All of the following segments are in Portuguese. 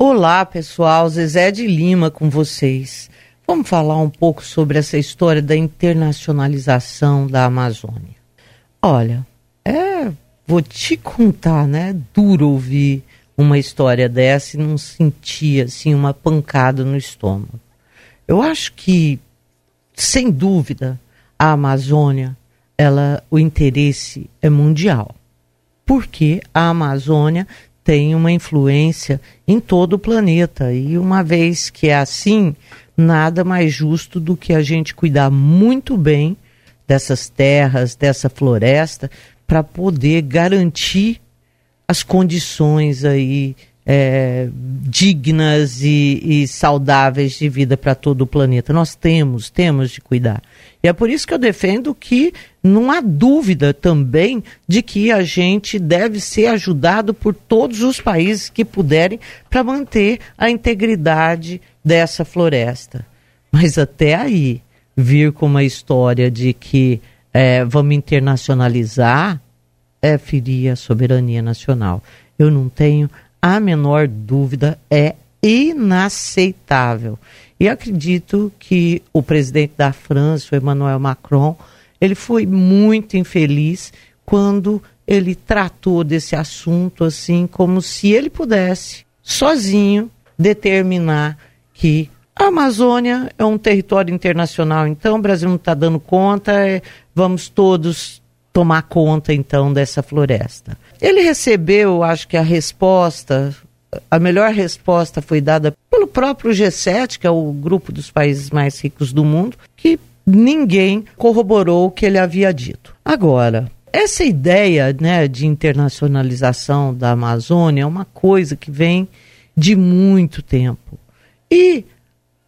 Olá, pessoal. Zezé de Lima com vocês. Vamos falar um pouco sobre essa história da internacionalização da Amazônia. Olha, é, vou te contar, né? Duro ouvir uma história dessa e não sentir assim uma pancada no estômago. Eu acho que, sem dúvida, a Amazônia, ela, o interesse é mundial. Porque a Amazônia tem uma influência em todo o planeta. E uma vez que é assim, nada mais justo do que a gente cuidar muito bem dessas terras, dessa floresta, para poder garantir as condições aí é, dignas e, e, saudáveis de vida para todo o planeta. Nós temos, temos de cuidar. E é por isso que eu defendo que não há dúvida também de que a gente deve ser ajudado por todos os países que puderem para manter a integridade dessa floresta. Mas até aí, vir com uma história de que é, vamos internacionalizar é ferir a soberania nacional. Eu não tenho a menor dúvida, é inaceitável. E acredito que o presidente da França, o Emmanuel Macron, ele foi muito infeliz quando ele tratou desse assunto assim como se ele pudesse sozinho determinar que a Amazônia é um território internacional, então o Brasil não está dando conta, é, vamos todos tomar conta então dessa floresta. Ele recebeu, acho que a resposta, a melhor resposta foi dada pelo próprio G7, que é o grupo dos países mais ricos do mundo, que ninguém corroborou o que ele havia dito. Agora, essa ideia né, de internacionalização da Amazônia é uma coisa que vem de muito tempo. E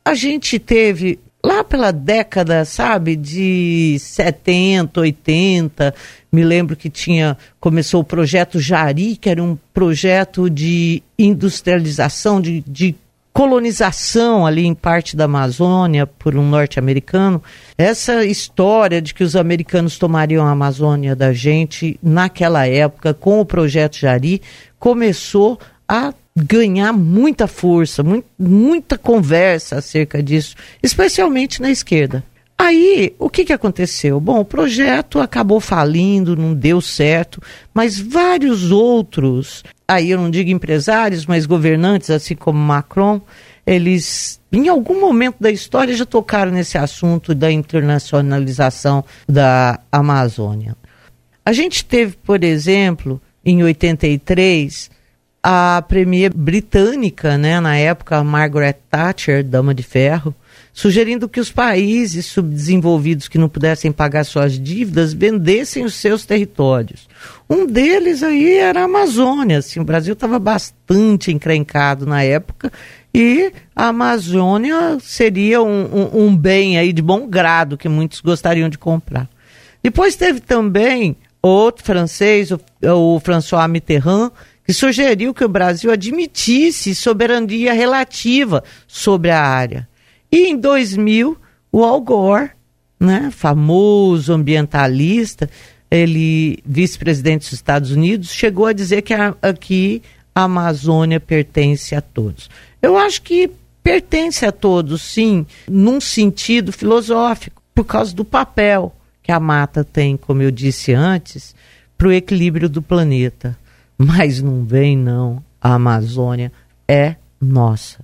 a gente teve lá pela década, sabe, de 70, 80, me lembro que tinha começou o projeto Jari, que era um projeto de industrialização, de, de colonização ali em parte da Amazônia por um norte-americano. Essa história de que os americanos tomariam a Amazônia da gente naquela época com o projeto Jari começou a ganhar muita força, muito, muita conversa acerca disso, especialmente na esquerda. Aí, o que, que aconteceu? Bom, o projeto acabou falindo, não deu certo, mas vários outros, aí eu não digo empresários, mas governantes, assim como Macron, eles, em algum momento da história, já tocaram nesse assunto da internacionalização da Amazônia. A gente teve, por exemplo, em 83, a premier britânica, né, na época, Margaret Thatcher, dama de ferro, sugerindo que os países subdesenvolvidos que não pudessem pagar suas dívidas vendessem os seus territórios. Um deles aí era a Amazônia. Assim, o Brasil estava bastante encrencado na época e a Amazônia seria um, um, um bem aí de bom grado que muitos gostariam de comprar. Depois teve também outro francês, o, o François Mitterrand, que sugeriu que o Brasil admitisse soberania relativa sobre a área. E em 2000, o Al Gore, né, famoso ambientalista, ele vice-presidente dos Estados Unidos, chegou a dizer que a, aqui a Amazônia pertence a todos. Eu acho que pertence a todos, sim, num sentido filosófico, por causa do papel que a mata tem, como eu disse antes, para o equilíbrio do planeta. Mas não vem, não. A Amazônia é nossa.